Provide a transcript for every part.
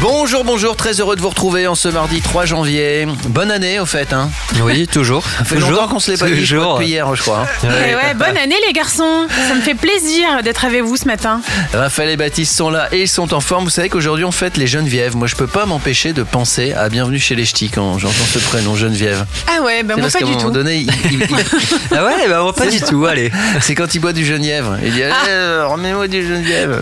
Bonjour, bonjour, très heureux de vous retrouver en ce mardi 3 janvier. Bonne année au fait, hein Oui, toujours. Ça fait longtemps qu'on se l'est pas dit, depuis hier, je crois. hein. Eh ouais, bonne année les garçons Ça me fait plaisir d'être avec vous ce matin. Raphaël et Baptiste sont là et ils sont en forme. Vous savez qu'aujourd'hui on fête les Genevièves. Moi je peux pas m'empêcher de penser à Bienvenue chez les Ch'tis quand j'entends ce prénom Geneviève. Ah ouais, bah C'est moi parce pas du moment tout. donné, il- il- il- Ah ouais, bah moi, pas du tout, allez. c'est quand il boit du Genièvre. Il dit Allez, remets-moi du Geneviève.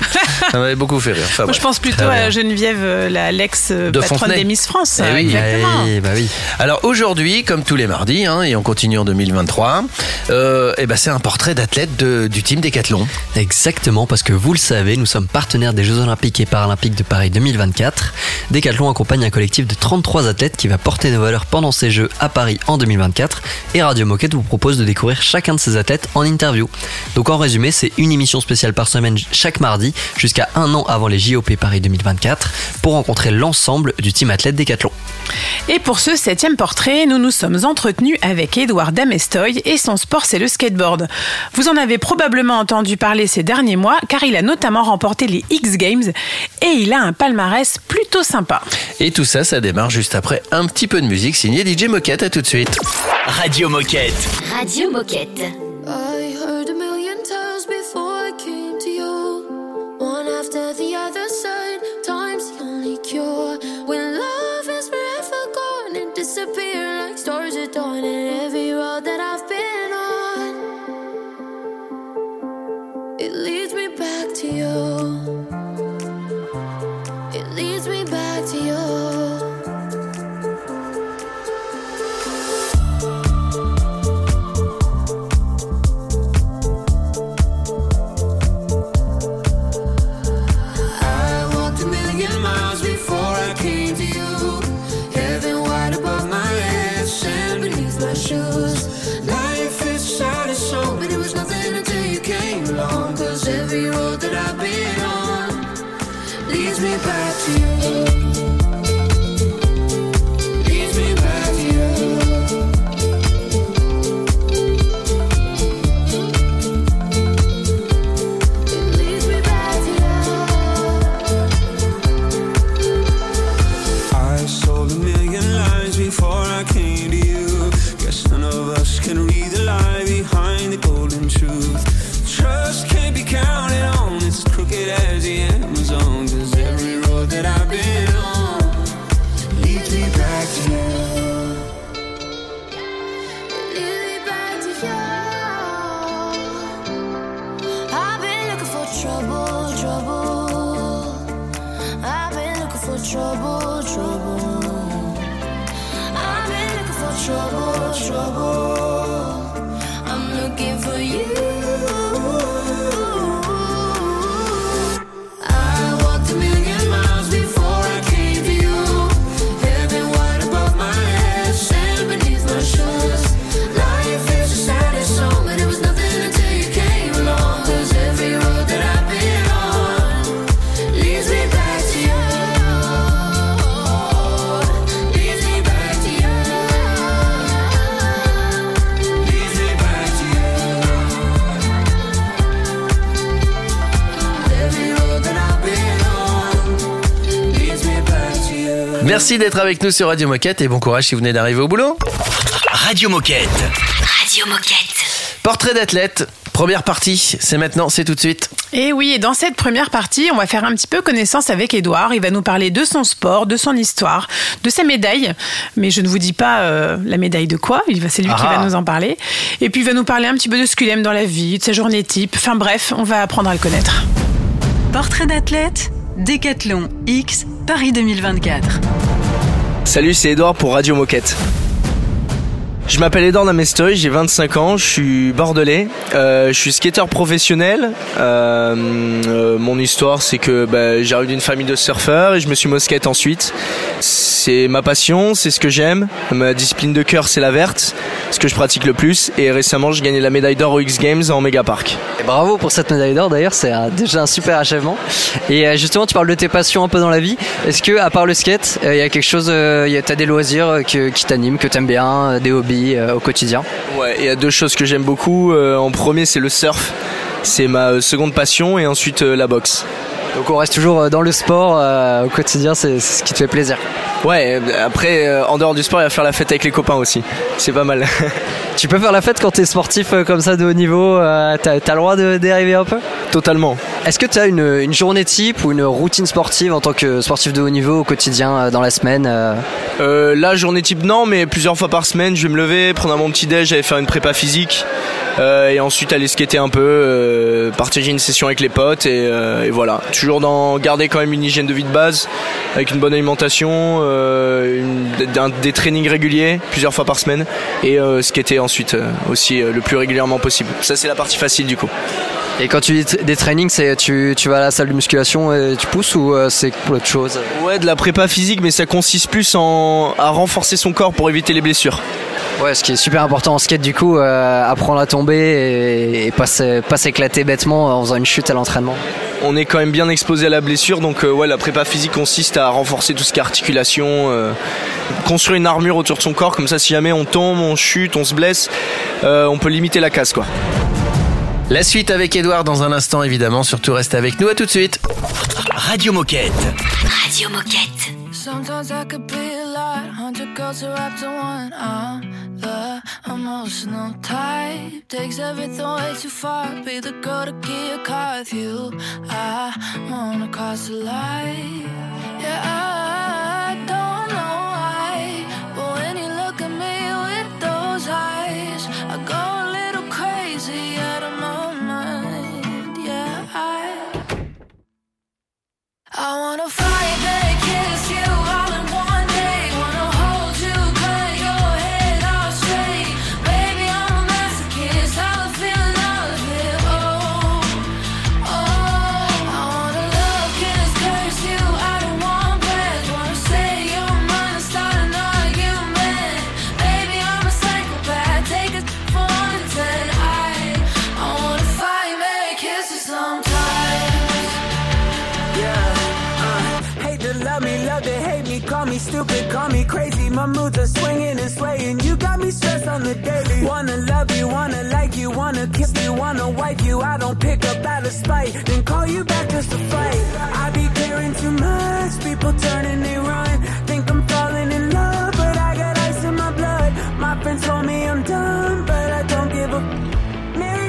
Ça m'avait beaucoup fait rire. Enfin, Moi je pense plutôt à Geneviève, euh, la l'ex euh, De patronne Fontenay. des Miss France. Eh oui. Exactement. Eh, bah oui. Alors aujourd'hui, comme tous les mardis, hein, et on continue en 2023, euh, eh ben c'est un portrait d'athlète du team Décathlon. Exactement, parce que vous le savez, nous sommes partenaires des Jeux Olympiques et Paralympiques de Paris 2024. Decathlon accompagne un collectif de 33 athlètes qui va porter nos valeurs pendant ces Jeux à Paris en 2024. Et Radio Moquette vous propose de découvrir chacun de ces athlètes en interview. Donc en résumé, c'est une émission spéciale par semaine chaque mardi jusqu'à un an avant les JOP Paris 2024 pour rencontrer l'ensemble du team athlète Decathlon. Et pour ce septième portrait, nous nous sommes entretenus avec Édouard Damestoy et son sport c'est le skateboard. Vous en avez probablement entendu parler ces derniers mois car il a notamment remporté les X Games et il a un palmarès plutôt sympa. Et tout ça, ça démarre juste après un petit peu de musique signée DJ Moquette. À tout de suite. Radio Moquette. Radio Moquette. I heard a Merci d'être avec nous sur Radio Moquette et bon courage si vous venez d'arriver au boulot. Radio Moquette. Radio Moquette. Portrait d'athlète, première partie, c'est maintenant, c'est tout de suite. Et oui, et dans cette première partie, on va faire un petit peu connaissance avec Édouard. Il va nous parler de son sport, de son histoire, de sa médaille. Mais je ne vous dis pas euh, la médaille de quoi, il va- c'est lui qui Ah. va nous en parler. Et puis il va nous parler un petit peu de ce qu'il aime dans la vie, de sa journée type. Enfin bref, on va apprendre à le connaître. Portrait d'athlète, Décathlon X, Paris 2024. Salut, c'est Edouard pour Radio Moquette. Je m'appelle Edouard Damestoy, j'ai 25 ans, je suis bordelais, euh, je suis skateur professionnel. Euh, euh, mon histoire, c'est que bah, j'arrive d'une famille de surfeurs et je me suis skate ensuite. C'est ma passion, c'est ce que j'aime. Ma discipline de cœur, c'est la verte. ce que je pratique le plus. Et récemment, j'ai gagné la médaille d'or aux X Games en Mega Park. Bravo pour cette médaille d'or d'ailleurs, c'est déjà un super achèvement. Et justement, tu parles de tes passions un peu dans la vie. Est-ce que, à part le skate, il y a quelque chose, euh, y a- t'as des loisirs qui t'animent, que t'aimes bien, des hobbies euh, au quotidien Ouais, il y a deux choses que j'aime beaucoup. Euh, en premier, c'est le surf. C'est ma euh, seconde passion. Et ensuite, la boxe. Donc on reste toujours dans le sport euh, au quotidien, c'est ce qui te fait plaisir. Ouais, après, euh, en dehors du sport, il va faire la fête avec les copains aussi. C'est pas mal. Tu peux faire la fête quand t'es sportif euh, comme ça de haut niveau, t'as t'as le droit de dériver un peu? Totalement. Est-ce que tu as une, une journée type ou une routine sportive en tant que sportif de haut niveau au quotidien dans la semaine euh là, journée type non, mais plusieurs fois par semaine, je vais me lever, prendre mon petit déj, aller faire une prépa physique, euh, et ensuite aller skater un peu, euh, partager une session avec les potes, et, euh, et voilà. Toujours dans garder quand même une hygiène de vie de base, avec une bonne alimentation, une- des trainings réguliers, plusieurs fois par semaine, et skater ensuite aussi le plus régulièrement possible. Ça, c'est la partie facile du coup. Et quand tu dis des trainings, c'est tu, tu vas à la salle de musculation et tu pousses ou c'est pour autre chose? Ouais, de la prépa physique, mais ça consiste plus en à renforcer son corps pour éviter les blessures. Ouais, ce qui est super important en skate du coup, euh, apprendre à tomber et, et pas pas s'éclater bêtement en faisant une chute à l'entraînement. on est quand même bien exposé à la blessure, donc euh, ouais, la prépa physique consiste à renforcer tout ce qui est articulation, euh, construire une armure autour de son corps, comme ça si jamais on tombe, on chute, on se blesse, euh, on peut limiter la casse quoi. La suite avec Edouard dans un instant, évidemment. Surtout, reste avec nous. À tout de suite. Radio Moquette. Radio Moquette. Sometimes I could be a lot, hundred girls are wrapped in one. I'm the emotional type, takes everything way too far. Be the girl to get a car with you. I wanna cross the line. Yeah, I don't know why, but when you look at me with those eyes, I go a little crazy out of my mind. Yeah, I. I wanna fight and stupid, call me crazy. My moods are swinging and swaying. You got me stressed on the daily. Wanna love you, wanna like you, wanna kiss you, wanna wipe you. I don't pick up out of spite, then call you back just to fight. I be caring too much, people turning they run. Think I'm falling in love, but I got ice in my blood. My friends told me I'm done, but I don't give a. Mary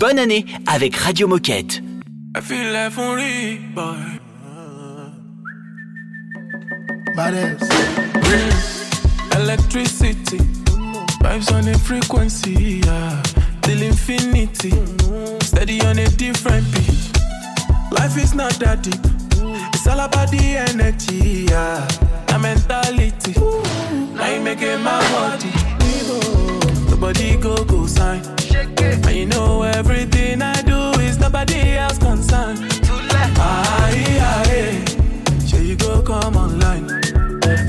Bonne année avec Radio Moquette. I feel like only boy. Badass. Electricity, vibes on a frequency, yeah. Till infinity, steady on a different beat. Life is not that deep. It's all about the energy, yeah. The mentality. Now you making my body. Nobody go go sign. You know everything I do is nobody else concerned. Yeah, yeah. Sure you go come online.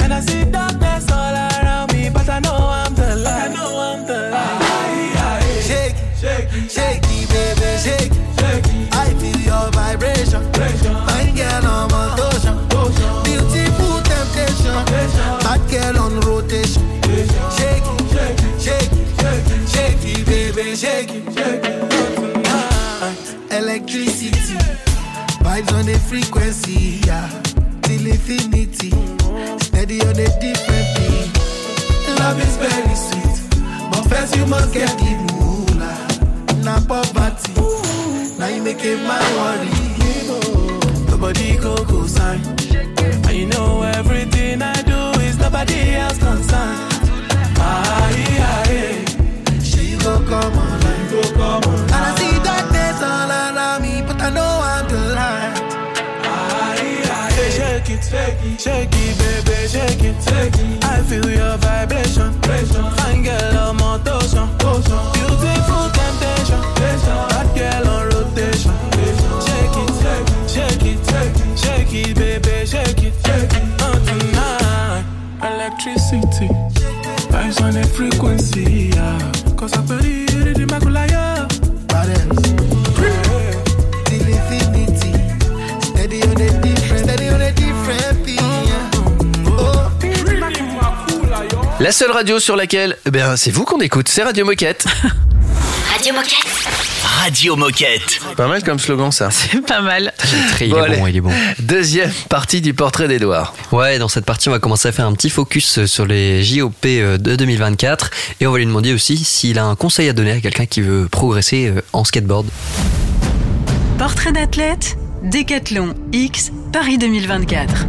And I see darkness all around me, but I know I'm the light. I know I'm the light. Shake, shake, shake it, baby, shake it. I feel your vibration. Fine girl on motion. Beautiful temptation. Bad girl on on the frequency, yeah. Till infinity, steady on a different beat. Love is very sweet, but first you must get the moolah. Na poverty, now you make it my worry. Nobody go go sign. And you know everything I do is nobody else concerned. Yeah, yeah. She go come online, go come on. Shake it, shake it, baby, shake it, shake it. I feel your vibration. Fine girl on motion. Beautiful temptation. Bad girl on rotation. Shake it, shake it, shake it, shake it, baby, shake it. Oh, tonight, electricity. Vibes on a frequency, yeah. Cause I believe La seule radio sur laquelle, eh ben, c'est vous qu'on écoute, c'est Radio Moquette. Radio Moquette. Radio Moquette. Pas mal comme slogan ça. C'est pas mal. Très, il Bon, est bon, il est bon. Deuxième partie du portrait d'Edouard. Ouais, dans cette partie, on va commencer à faire un petit focus sur les JOP euh, de 2024 et on va lui demander aussi s'il a un conseil à donner à quelqu'un qui veut progresser euh, en skateboard. Portrait d'athlète, Décathlon X, Paris 2024.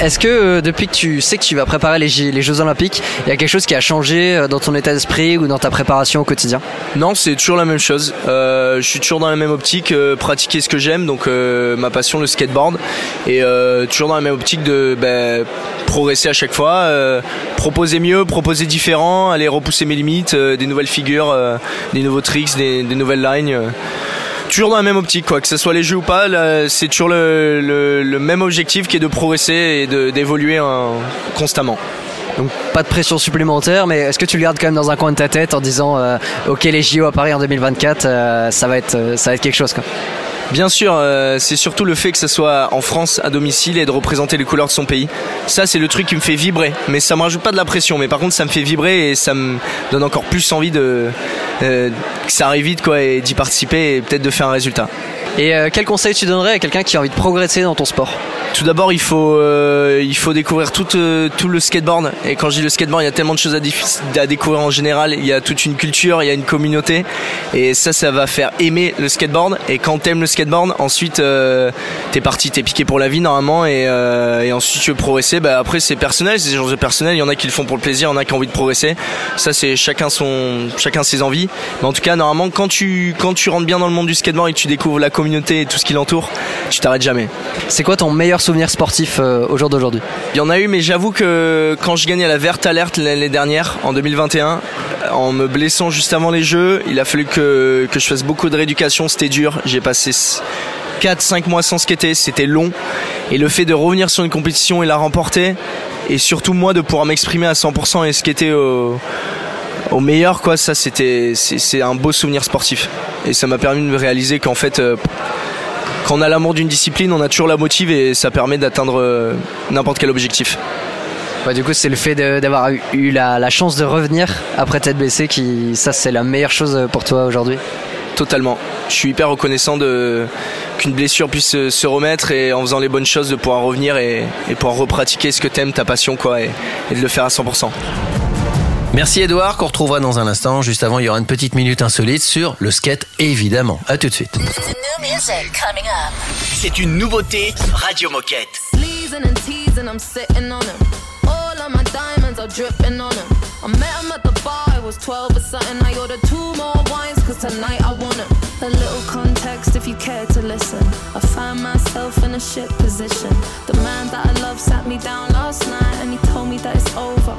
Est-ce que euh, depuis que tu sais que tu vas préparer les, Jeux Olympiques, il y a quelque chose qui a changé euh, dans ton état d'esprit ou dans ta préparation au quotidien? Non, c'est toujours la même chose. Euh, je suis toujours dans la même optique, pratiquer ce que j'aime, donc ma passion, le skateboard, et toujours dans la même optique de ben, progresser à chaque fois, proposer mieux, proposer différent, aller repousser mes limites, des nouvelles figures, des nouveaux tricks, des, des nouvelles lines. Toujours dans la même optique, quoi. Que ce soit les jeux ou pas, c'est toujours le, même objectif qui est de progresser et d'évoluer constamment. Donc pas de pression supplémentaire, mais est-ce que tu le gardes quand même dans un coin de ta tête en disant euh, ok les JO à Paris en 2024, euh, ça va être euh, ça va être quelque chose quoi? Bien sûr, euh, c'est surtout le fait que ce soit en France à domicile et de représenter les couleurs de son pays. Ça, c'est le truc qui me fait vibrer. Mais ça me rajoute pas de la pression. Mais par contre, ça me fait vibrer et ça me donne encore plus envie de euh, que ça arrive vite, quoi, et d'y participer et peut-être de faire un résultat. Et euh, quel conseil tu donnerais à quelqu'un qui a envie de progresser dans ton sport Tout d'abord, il faut euh, il faut découvrir tout euh, tout le skateboard. Et quand je dis le skateboard, il y a tellement de choses à, découvrir en général. Il y a toute une culture, il y a une communauté, et ça, ça va faire aimer le skateboard. Et quand t'aimes le skateboard, ensuite t'es parti, t'es piqué pour la vie normalement, et, ensuite tu veux progresser. Bah après c'est personnel, c'est des choses personnelles. Il y en a qui le font pour le plaisir, il y en a qui ont envie de progresser. Ça c'est chacun son chacun ses envies. Mais en tout cas, normalement, quand tu quand tu rentres bien dans le monde du skateboard et que tu découvres la communauté et tout ce qui l'entoure, tu t'arrêtes jamais. C'est quoi ton meilleur souvenir sportif euh, au jour d'aujourd'hui? Il y en a eu, mais j'avoue que quand je gagnais la verte alerte l'année dernière, en 2021, en me blessant juste avant les Jeux, il a fallu que, que je fasse beaucoup de rééducation, c'était dur. J'ai passé 4-5 mois sans skater, c'était long. Et le fait de revenir sur une compétition et la remporter, et surtout moi de pouvoir m'exprimer à 100% et skater au, au meilleur, quoi, ça c'était c'est un beau souvenir sportif. Et ça m'a permis de me réaliser qu'en fait, euh, quand on a l'amour d'une discipline, on a toujours la motive et ça permet d'atteindre euh, n'importe quel objectif. Bah, du coup, c'est le fait d'avoir eu, la, la chance de revenir après t'être blessé qui, ça, c'est la meilleure chose pour toi aujourd'hui. Totalement. Je suis hyper reconnaissant de qu'une blessure puisse se, se remettre et en faisant les bonnes choses de pouvoir revenir et, et pouvoir repratiquer ce que t'aimes, ta passion, quoi, et, et de le faire à 100%. Merci Edouard, qu'on retrouvera dans un instant. Juste avant, il y aura une petite minute insolite sur le skate, évidemment. À tout de suite. C'est une nouveauté Radio Moquette. Sleezing and teasing, I'm sitting on him. All like my diamonds are dripping on him. I met him at the bar, I was 12 or something. I ordered two more wines, cause tonight I want it. A little context if you care to listen. I found myself in a shit position. The man that I love sat me down last night and he told me that it's over,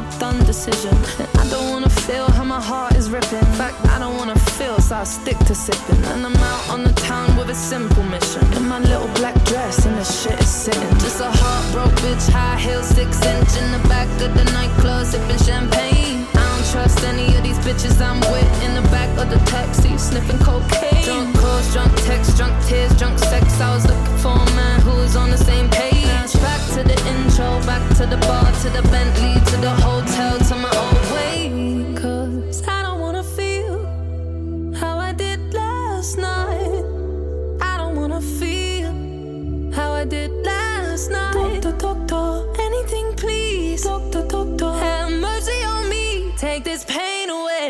decision. And I don't wanna feel how my heart is ripping. In fact, I don't wanna feel, so I stick to sipping. And I'm out on the town with a simple mission. In my little black dress and the shit is sitting. Just a heartbroken bitch, high heel, six inch in the back of the nightclub, sipping champagne. I don't trust any of these bitches I'm with in the back of the taxi, sniffing cocaine. Drunk calls, drunk texts, drunk tears, drunk sex. I was looking for a man who was on the same page. Back to the intro, back to the bar, to the Bentley, to the hotel, to my old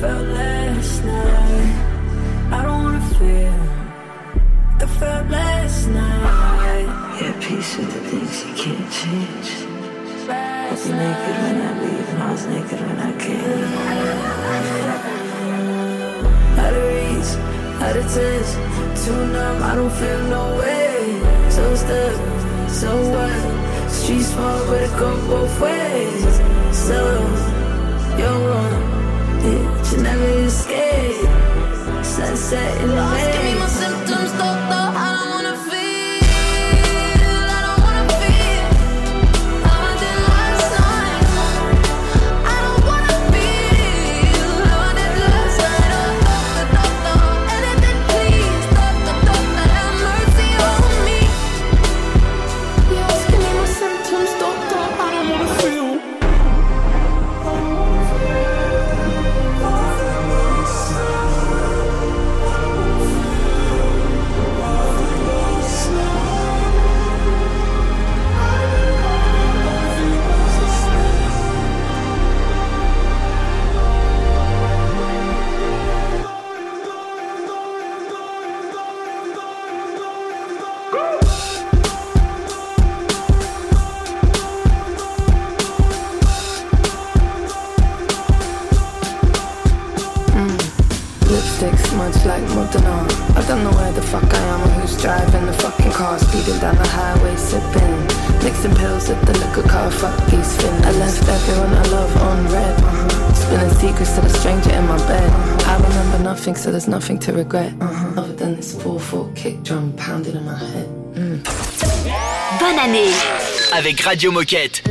felt last night. I don't wanna feel I felt last night. Yeah, peace with the things you can't change. I was naked when I leave, and I was naked when I came. Out of reach, out of touch, too numb, I don't feel no way. So stuck, so what? Street smart, but it go both ways. So, you're wrong, yeah, never escape. Sunset in the Asking me my symptoms, doctor. Left everyone I love on red. Uh-huh. Spilling secrets to the stranger in my bed. I remember nothing, so there's nothing to regret. Uh-huh. Other than this 4-4 kick drum pounding in my head. Mm. Bonne année Avec Radio Moquette.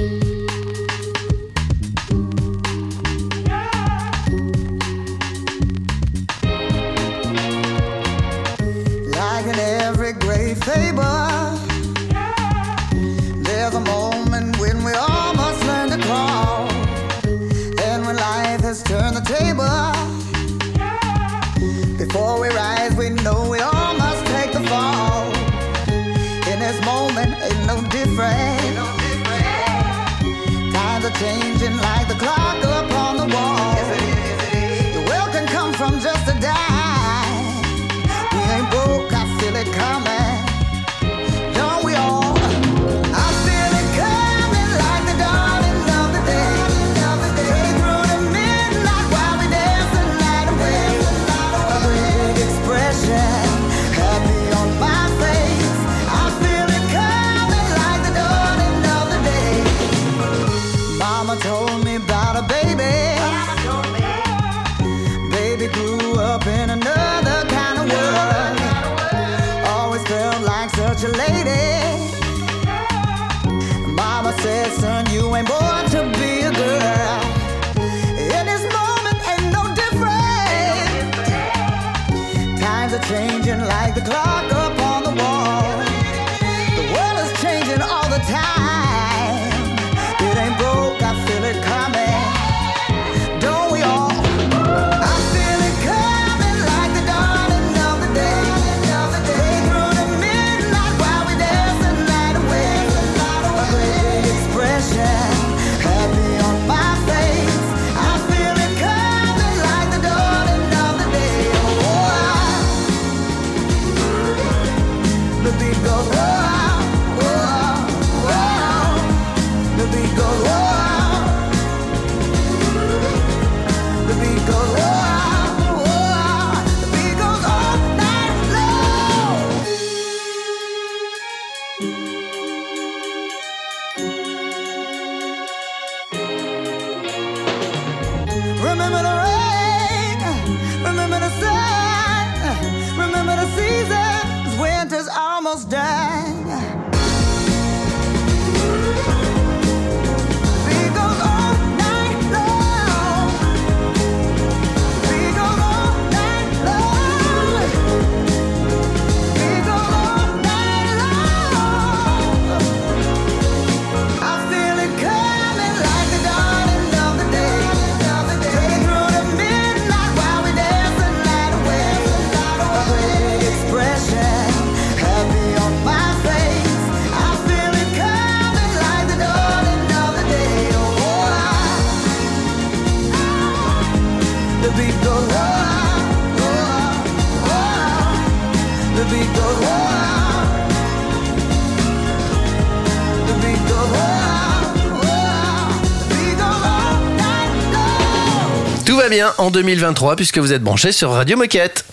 En 2023 puisque vous êtes branchés sur Radio Moquette.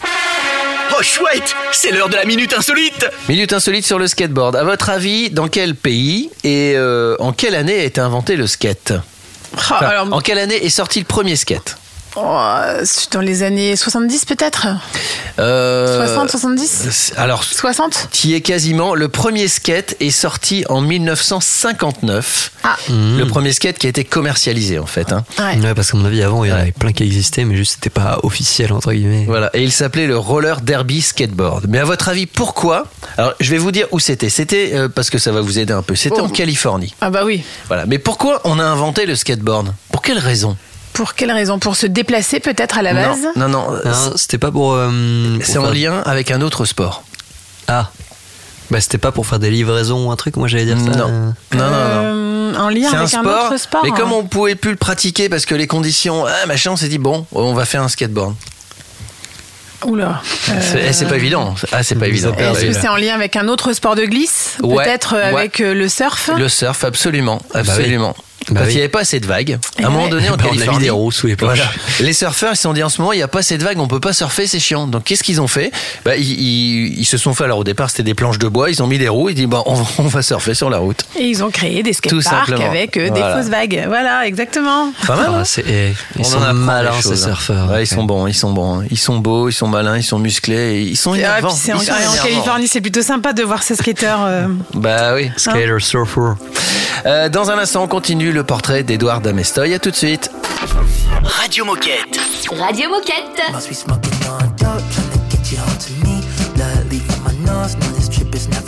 Oh chouette, c'est l'heure de la minute insolite. Minute insolite sur le skateboard. À votre avis, dans quel pays et euh, en quelle année a été inventé le skate? Enfin, alors- En quelle année est sorti le premier skate? Oh, c'est dans les années 70 peut-être Euh, 60, 70 Alors, 60 qui est quasiment le premier skate est sorti en 1959. Ah. Le premier skate qui a été commercialisé en fait. hein. Ouais. parce qu'à mon avis, avant, il y en avait plein qui existaient, mais juste c'était pas officiel, entre guillemets. Voilà, et il s'appelait le roller derby skateboard. Mais à votre avis, pourquoi Alors, je vais vous dire où c'était. C'était euh, parce que ça va vous aider un peu. C'était Oh. en Californie. Ah bah oui. Voilà. Mais pourquoi on a inventé le skateboard? Pour quelle raison? Pour quelle raison? Pour se déplacer peut-être à la base? Non, non, non. Non, c'était pas pour. euh, pour C'est en faire- lien avec un autre sport. Ah. Bah, c'était pas pour faire des livraisons ou un truc, moi j'allais dire ça. Non. euh. Non, non, non. Euh, En lien un avec un, autre sport mais hein. comme on pouvait plus le pratiquer parce que les conditions, ah, machin, on s'est dit bon, on va faire un skateboard. Oula. Euh, C'est pas évident. Ah, c'est pas évident. Est-ce que c'est en lien avec un autre sport de glisse? Ouais, Peut-être euh, ouais. avec euh, le surf? Le surf, absolument, bah oui. Bah Parce oui. qu'il n'y avait pas assez de vagues. À un moment donné, en Bah, on a mis Californie, des roues sous les planches. Voilà. Les surfeurs, ils se sont dit en ce moment, il n'y a pas assez de vagues, on peut pas surfer, c'est chiant. Donc, qu'est-ce qu'ils ont fait? Bah, ils, ils- ils se sont fait. Alors, au départ, c'était des planches de bois. Ils ont mis des roues. Ils disent, bah, on, va- on va surfer sur la route. Et ils ont créé des skateparks avec euh, Voilà. des fausses vagues. Voilà, exactement. Pas mal. Ah, hein eh, ils On sont en malins, ces hein. surfeurs. Ouais, ils sont bons, ils sont bons. Ils sont beaux, ils sont malins, ils sont musclés. et Ils sont Ah, énervants. en, Ils sont en énervants. Californie, c'est plutôt sympa de voir ces skateurs. euh, Bah oui. Skater, surfer. Euh, dans un instant, on continue le portrait d'Edouard Damestoy. À tout de suite. Radio Moquette. Radio Moquette. Must be smoking on dope, tryna get you home to me. Blood leak from my nose, no, this trip is never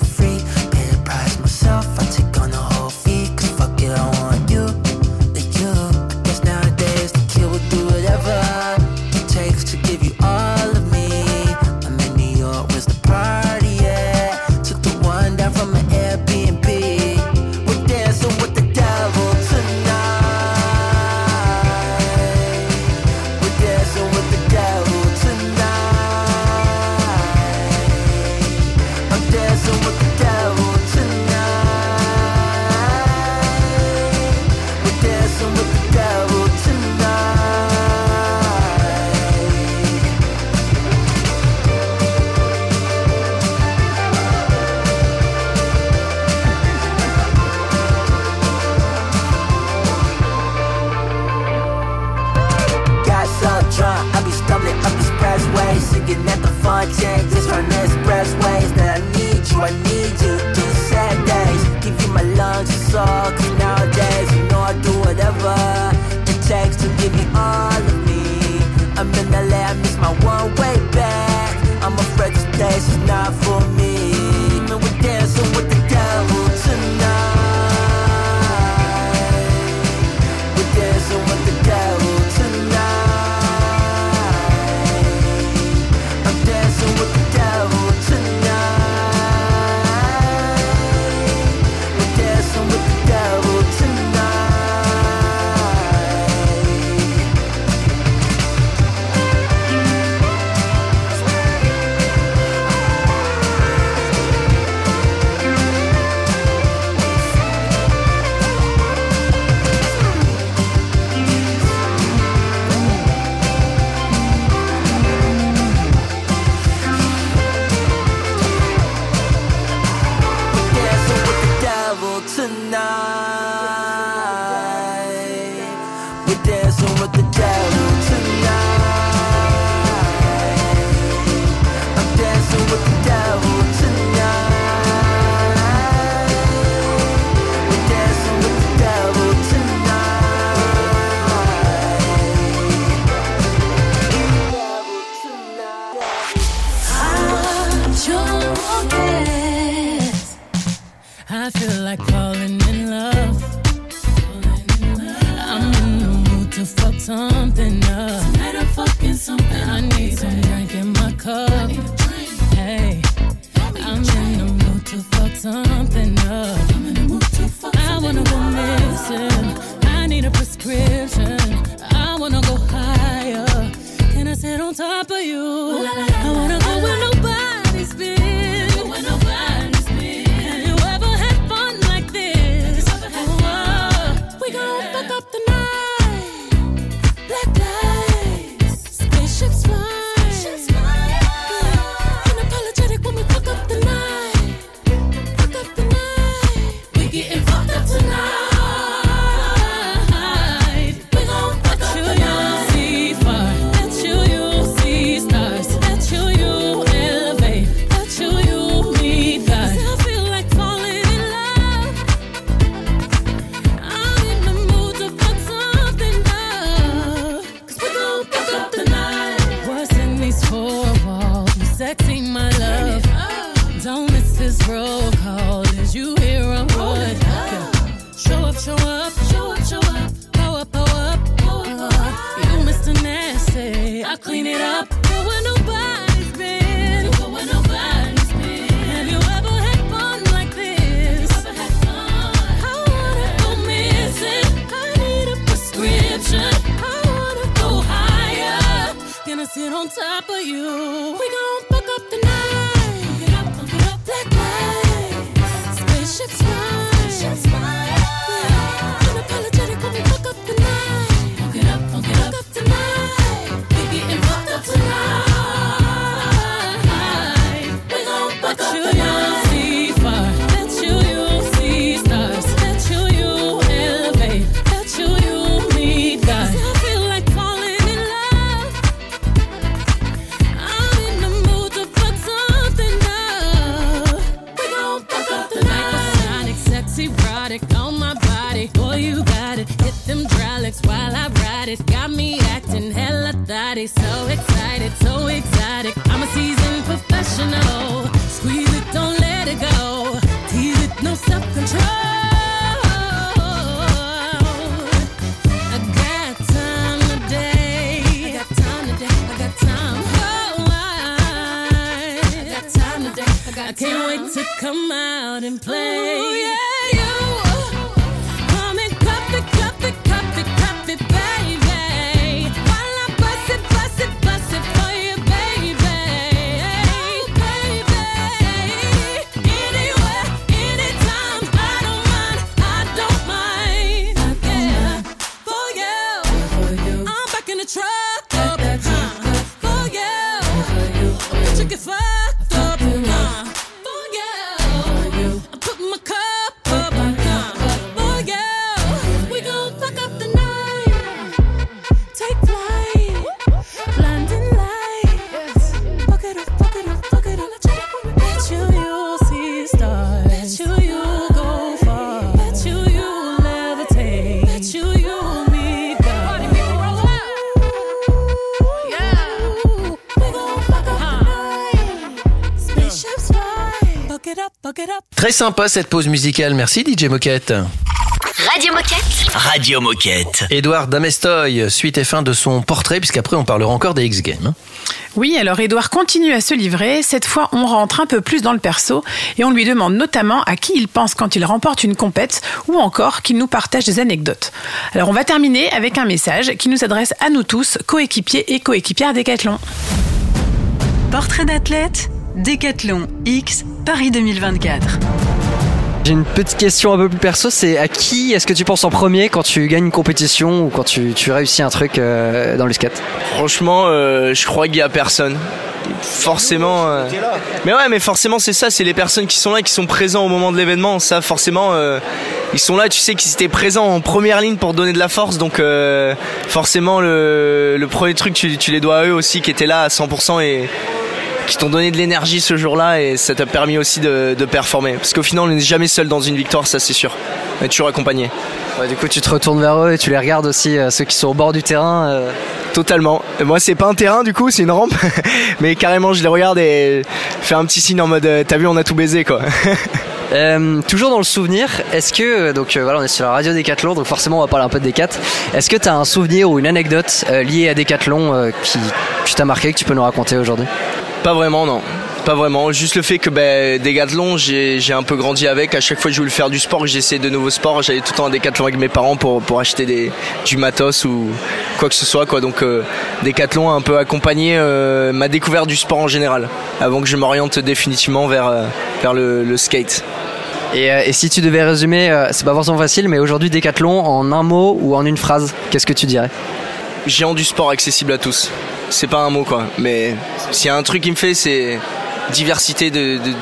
top of you. We gon' Très sympa cette pause musicale. Merci DJ Moquette. Radio Moquette. Radio Moquette. Édouard Damestoy, suite et fin de son portrait, puisqu'après on parlera encore des X-Games. Hein. Oui, alors Édouard continue à se livrer. Cette fois, on rentre un peu plus dans le perso et on lui demande notamment à qui il pense quand il remporte une compète ou encore qu'il nous partage des anecdotes. Alors on va terminer avec un message qui nous adresse à nous tous, coéquipiers et coéquipières Décathlon. Portrait d'athlète Décathlon X Paris 2024. J'ai une petite question un peu plus perso, c'est à qui est-ce que tu penses en premier quand tu gagnes une compétition ou quand tu, tu réussis un truc euh, dans le skate Franchement, euh, je crois qu'il y a personne. Forcément. Euh, mais ouais, mais forcément c'est ça, c'est les personnes qui sont là, qui sont présents au moment de l'événement. Ça, forcément, ils sont là. Tu sais qu'ils étaient présents en première ligne pour donner de la force, donc forcément le, premier truc, tu, les dois à eux aussi, qui étaient là à 100% et qui t'ont donné de l'énergie ce jour-là et ça t'a permis aussi de, de performer. Parce qu'au final on n'est jamais seul dans une victoire, ça c'est sûr. On est toujours accompagné. Ouais, du coup, tu te retournes vers eux et tu les regardes aussi, euh, ceux qui sont au bord du terrain. euh. Totalement. Moi, c'est pas un terrain, du coup, c'est une rampe. Mais carrément, je les regarde et fais un petit signe en mode, euh, t'as vu, on a tout baisé, quoi. Euh, toujours dans le souvenir, est-ce que donc euh, voilà, on est sur la radio Décathlon, donc forcément on va parler un peu de Décat. Est-ce que tu as un souvenir ou une anecdote euh, liée à Décathlon qui, qui t'a marqué que tu peux nous raconter aujourd'hui? Pas vraiment, non. Pas vraiment. Juste le fait que ben, Décathlon, j'ai j'ai un peu grandi avec. À chaque fois que je voulais faire du sport, essayé de nouveaux sports. J'allais tout le temps à Décathlon avec mes parents pour, pour acheter des, du matos ou quoi que ce soit. Quoi. Donc euh, Décathlon a un peu accompagné euh, ma découverte du sport en général, avant que je m'oriente définitivement vers, euh, vers le, le skate. et, euh, et si tu devais résumer, c'est pas forcément facile, mais aujourd'hui Décathlon en un mot ou en une phrase, qu'est-ce que tu dirais? Géant du sport accessible à tous. C'est pas un mot quoi, mais s'il y a un truc qui me fait, c'est diversité de, de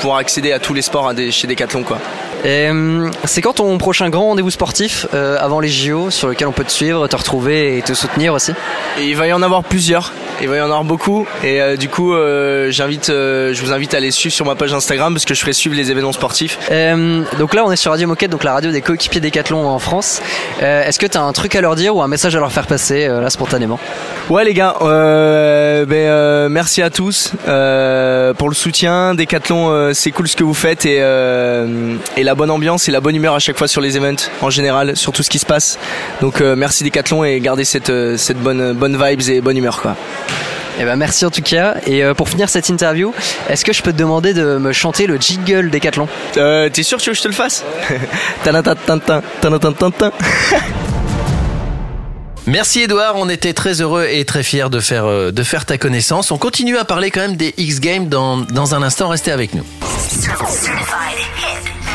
pouvoir accéder à tous les sports des- chez Decathlon quoi. Hum, C'est quand ton prochain grand rendez-vous sportif euh, avant les JO sur lequel on peut te suivre, te retrouver et te soutenir aussi? Et il va y en avoir plusieurs. Il va y en avoir beaucoup. Et euh, du coup, euh, j'invite, euh, je vous invite à aller suivre sur ma page Instagram parce que je ferai suivre les événements sportifs. Euh, donc là, on est sur Radio Moquette, donc la radio des coéquipiers Décathlon en France. Euh, Est-ce que tu as un truc à leur dire ou un message à leur faire passer euh, là spontanément? Ouais les gars, euh, ben, euh, merci à tous euh, pour le soutien. Decathlon, euh, c'est cool ce que vous faites et, euh, et la bonne ambiance et la bonne humeur à chaque fois sur les events en général, sur tout ce qui se passe. Donc euh, merci Decathlon et gardez cette, euh, cette bonne, bonne vibes et bonne humeur quoi. Eh ben merci en tout cas. Et euh, pour finir cette interview, est-ce que je peux te demander de me chanter le jingle Décathlon Euh, T'es sûr que tu veux que je te le fasse? Merci Edouard, on était très heureux et très fiers de faire, euh, de faire ta connaissance. On continue à parler quand même des X Games dans, dans un instant, restez avec nous.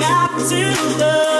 Got to know.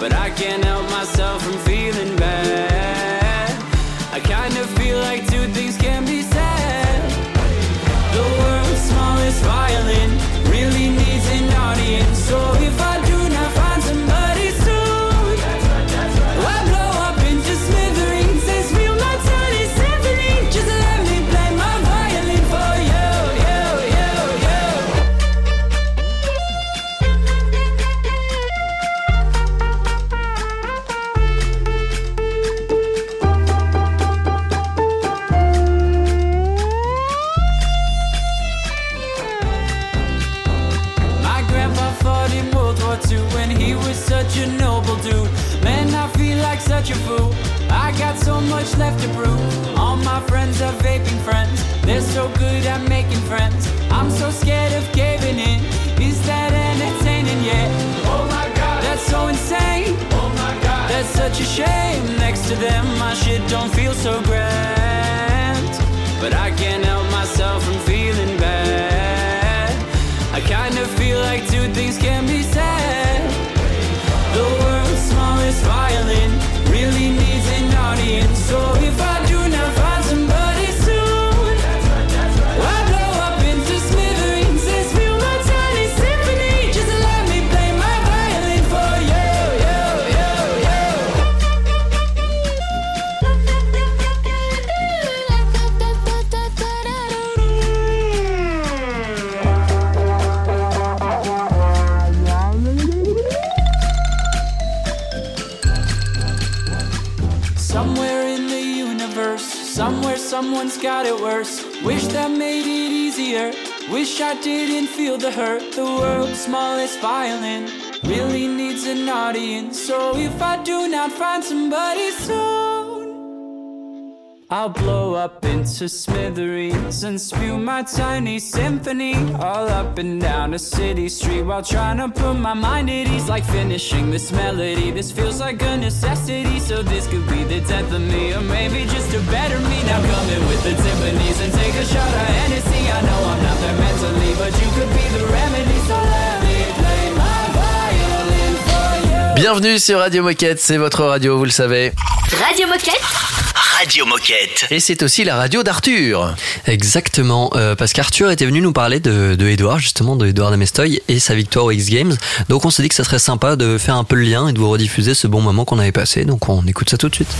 But I can't help myself from feeling bad. I kind of feel like two things can be said. The world's smallest violin got it worse. Wish that made it easier. Wish I didn't feel the hurt. The world's smallest violin really needs an audience. So if I do not find somebody soon, I'll blow up into smithereens and spew my tiny symphony all up and down a city street while trying to put my mind at ease. Like finishing this melody, this feels like a necessity. So this could be the death of me, or maybe just a better me. Now come in with the timpanis and take a shot of Hennessy. I know I'm not there mentally, but you could be the remedy. So let me play my violin for you. Bienvenue sur Radio Moquette, c'est votre radio, vous le savez. Radio Moquette Radio Moquette. Et c'est aussi la radio d'Arthur. Exactement, euh, parce qu'Arthur était venu nous parler de, de Edouard, justement, de Edouard Damestoy et sa victoire aux X Games. Donc on s'est dit que ça serait sympa de faire un peu le lien et de vous rediffuser ce bon moment qu'on avait passé. Donc on écoute ça tout de suite.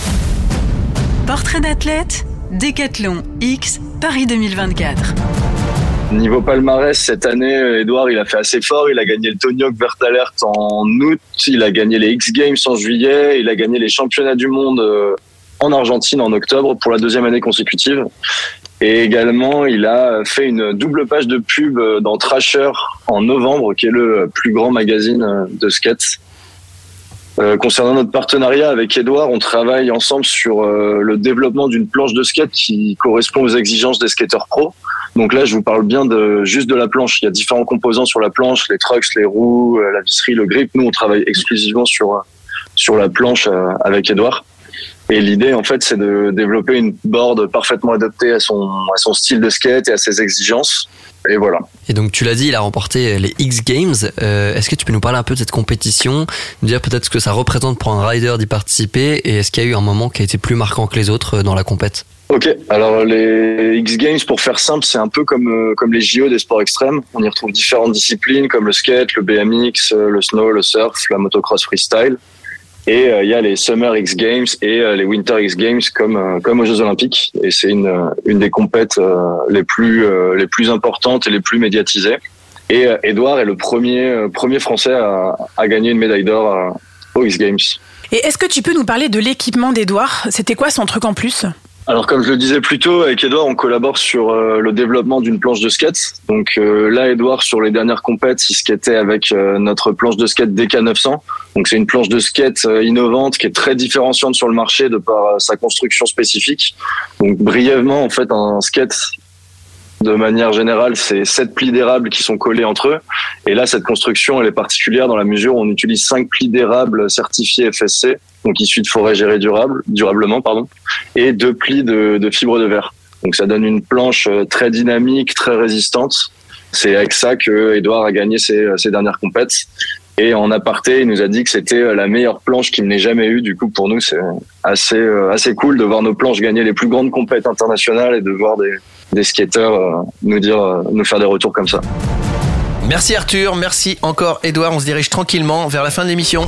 Portrait d'athlète, Décathlon X, Paris 2024. Niveau palmarès, cette année, Edouard, il a fait assez fort. Il a gagné le Tony Hawk Vert Alert en août. Il a gagné les X Games en juillet. Il a gagné les championnats du monde euh, en Argentine en octobre pour la deuxième année consécutive. Et également, il a fait une double page de pub dans Trasher en novembre, qui est le plus grand magazine de skate. Euh, concernant notre partenariat avec Edouard, on travaille ensemble sur euh, le développement d'une planche de skate qui correspond aux exigences des skateurs pro. Donc là, je vous parle bien de juste de la planche. Il y a différents composants sur la planche, les trucks, les roues, euh, la visserie, le grip. Nous, on travaille exclusivement sur sur la planche avec Edouard. Et l'idée, en fait, c'est de développer une board parfaitement adaptée à son à son style de skate et à ses exigences. Et voilà. Et donc tu l'as dit, il a remporté les X Games. Euh, est-ce que tu peux nous parler un peu de cette compétition, nous dire peut-être ce que ça représente pour un rider d'y participer et est-ce qu'il y a eu un moment qui a été plus marquant que les autres euh, dans la compète? Ok, alors les X Games, pour faire simple, c'est un peu comme euh, comme les JO des sports extrêmes. On y retrouve différentes disciplines comme le skate, le BMX, le snow, le surf, la motocross freestyle. Et euh, il y a les Summer X Games et euh, les Winter X Games comme euh, comme aux Jeux Olympiques. Et c'est une une des compètes les plus les plus importantes et les plus médiatisées. Et Edouard est le premier premier Français à, à gagner une médaille d'or aux X Games. Et est-ce que tu peux nous parler de l'équipement d'Edouard C'était quoi son truc en plus? Alors comme je le disais plus tôt, avec Edouard, on collabore sur euh, le développement d'une planche de skate. Donc euh, là, Edouard, sur les dernières compètes, il skatait avec euh, notre planche de skate DK900. Donc c'est une planche de skate euh, innovante qui est très différenciante sur le marché de par sa construction spécifique. Donc brièvement, en fait, un skate de manière générale, c'est sept plis d'érable qui sont collés entre eux. Et là, cette construction, elle est particulière dans la mesure où on utilise cinq plis d'érable certifiés FSC, donc issus de forêts gérées durable, durablement, pardon, et deux plis de, de fibres de verre. Donc ça donne une planche euh, très dynamique, très résistante. C'est avec ça que Edouard a gagné ses, ses dernières compètes. Et en aparté, il nous a dit que c'était euh, la meilleure planche qu'il n'ait jamais eue. Du coup, pour nous, c'est assez euh, assez cool de voir nos planches gagner les plus grandes compètes internationales et de voir des, des skateurs euh, nous dire, euh, nous faire des retours comme ça. Merci Arthur, merci encore Edouard. On se dirige tranquillement vers la fin de l'émission.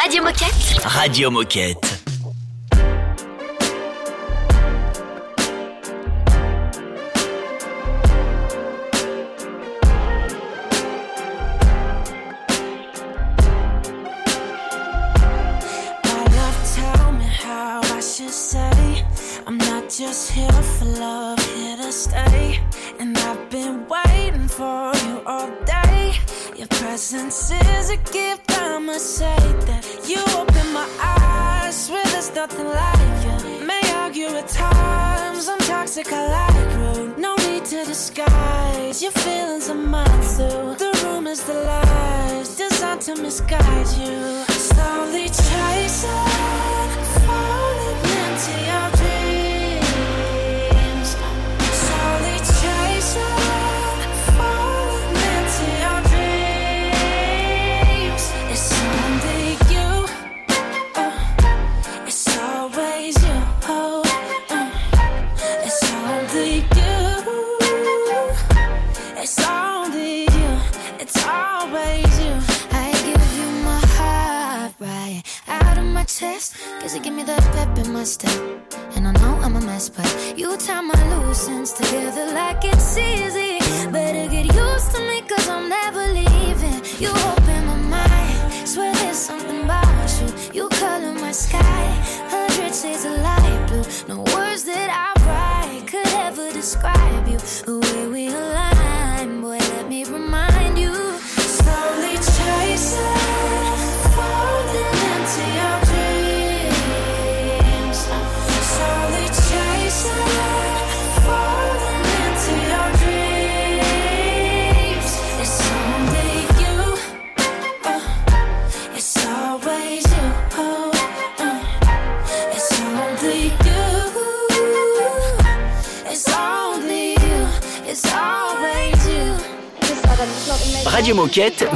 Radio Moquette. Radio Moquette. Here for love, here to stay. And I've been waiting for you all day. Presence is a gift, I must say that you open my eyes. Swear there's nothing like you. May argue at times, I'm toxic, I like rude. No need to disguise your feelings are mine too. The rumors, the lies, designed to misguide you. Slowly chasing, falling into your dreams. Slowly chasing,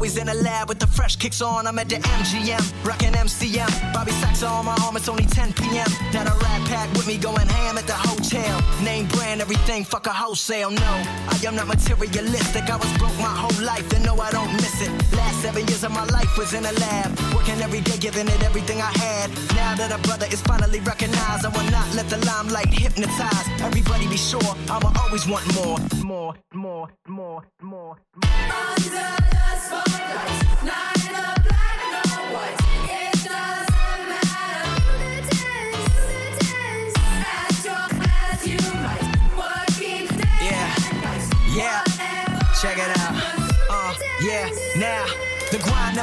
Always in the lab with the fresh kicks on. I'm at the MGM, rocking MCM. Bobby Sacks on my arm, it's only 10 p.m. Now the rat pack with me going ham at the hotel. Name brand, everything, fuck a wholesale. No, I am not materialistic. I was broke my whole life, and no, I don't miss it. Last seven years of my life was in a lab, working every day, giving it everything I had. Now that a brother is finally recognized, I will not let the limelight hypnotize. Everybody be sure, I'ma always want more, more, more, more, more. Yeah,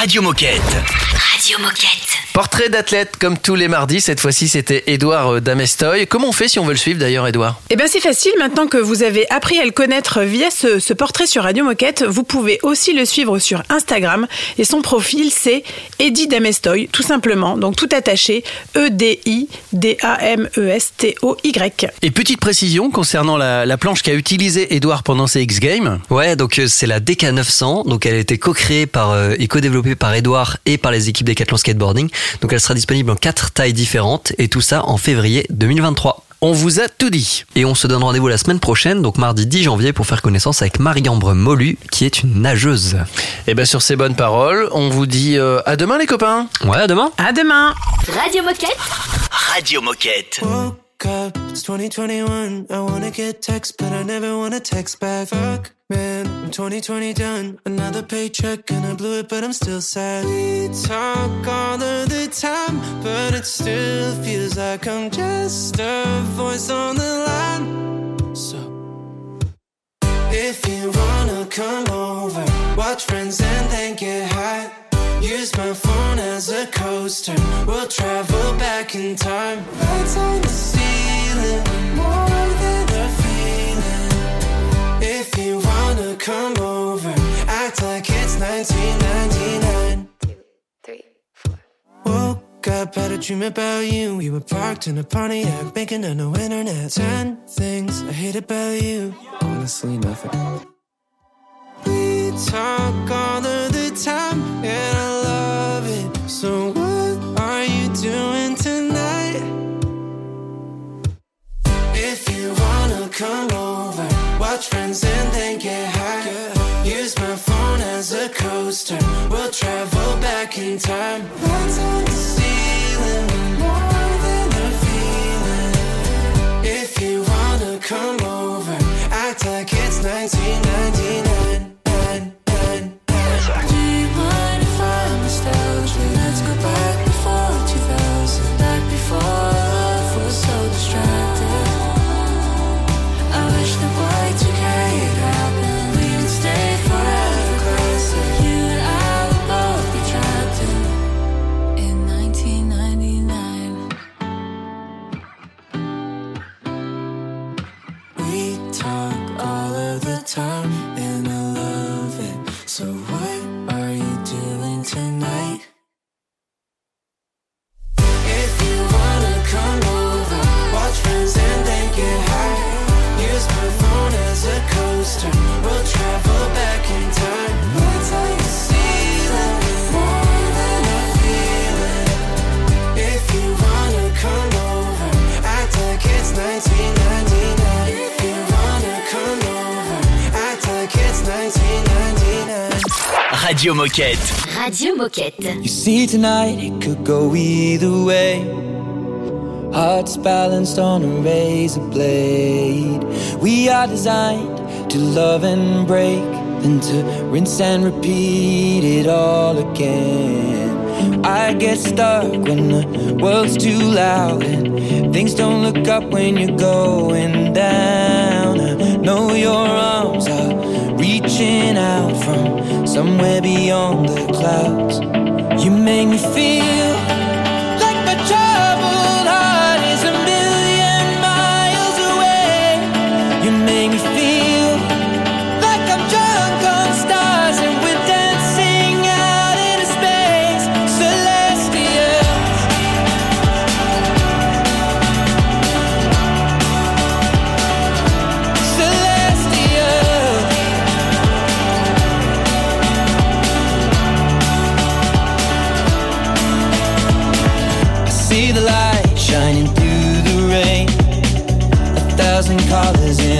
Radio Moquette. Radio Moquette. Portrait d'athlète, comme tous les mardis, cette fois-ci c'était Édouard euh, Damestoy. Comment on fait si on veut le suivre d'ailleurs, Édouard? Eh bien c'est facile, maintenant que vous avez appris à le connaître via ce, ce portrait sur Radio Moquette, vous pouvez aussi le suivre sur Instagram et son profil c'est Eddie Damestoy, tout simplement, donc tout attaché, E E-D-I-D-A-M-E-S-T-O-Y. Et petite précision concernant la, la planche qu'a utilisée Édouard pendant ses X Games. Ouais, donc euh, c'est la DK900. Donc elle a été co-créée par euh, et co-développée par Edouard et par les équipes Decathlon Skateboarding. Donc elle sera disponible en quatre tailles différentes et tout ça en février 2023. On vous a tout dit. Et on se donne rendez-vous la semaine prochaine, donc mardi 10 janvier, pour faire connaissance avec Marie-Ambre Molu, qui est une nageuse. Et bien sur ces bonnes paroles, on vous dit euh, à demain les copains. Ouais, à demain. À demain. Radio Moquette. Radio Moquette. Up, it's 2021. I wanna get text, but I never wanna text back. Fuck, man, I'm 2020 done. Another paycheck and I blew it, but I'm still sad. We talk all of the time, but it still feels like I'm just a voice on the line. So, if you wanna come over, watch friends and then get high. Use my phone as a coaster. We'll travel back in time. Lights on the ceiling, more than a feeling. If you wanna come over, act like it's 1999. Woke up, had a dream about you. We were parked in a Pontiac, making a no internet. Ten things I hate about you. Honestly, nothing. We talk in time. Moquette. Radio Moquette. You see, tonight it could go either way. Hearts balanced on a razor blade. We are designed to love and break, then to rinse and repeat it all again. I get stuck when the world's too loud and things don't look up when you're going down. I know your somewhere beyond the clouds. You make me feel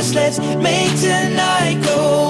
Just let's make tonight go.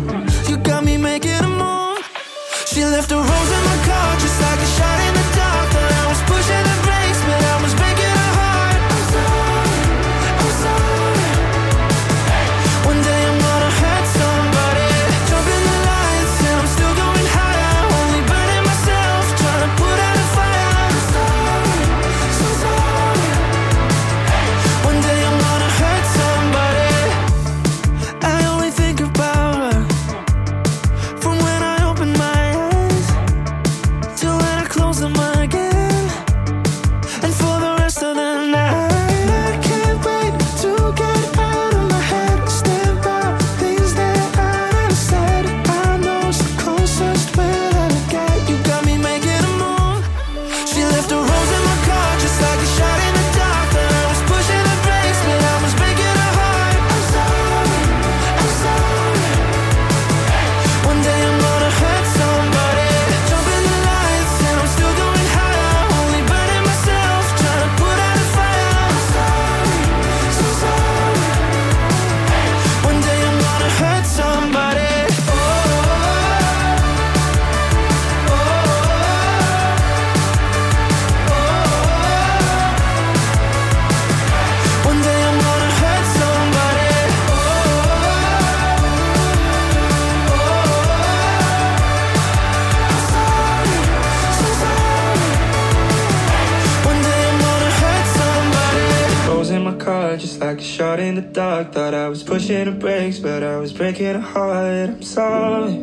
breaking heart. I'm sorry,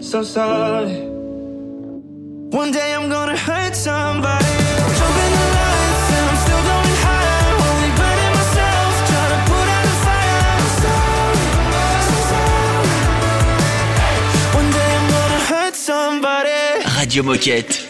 so sorry. One day I'm gonna hurt somebody. I'm sorry, so sorry. One day I'm gonna hurt somebody. Radio Moquette.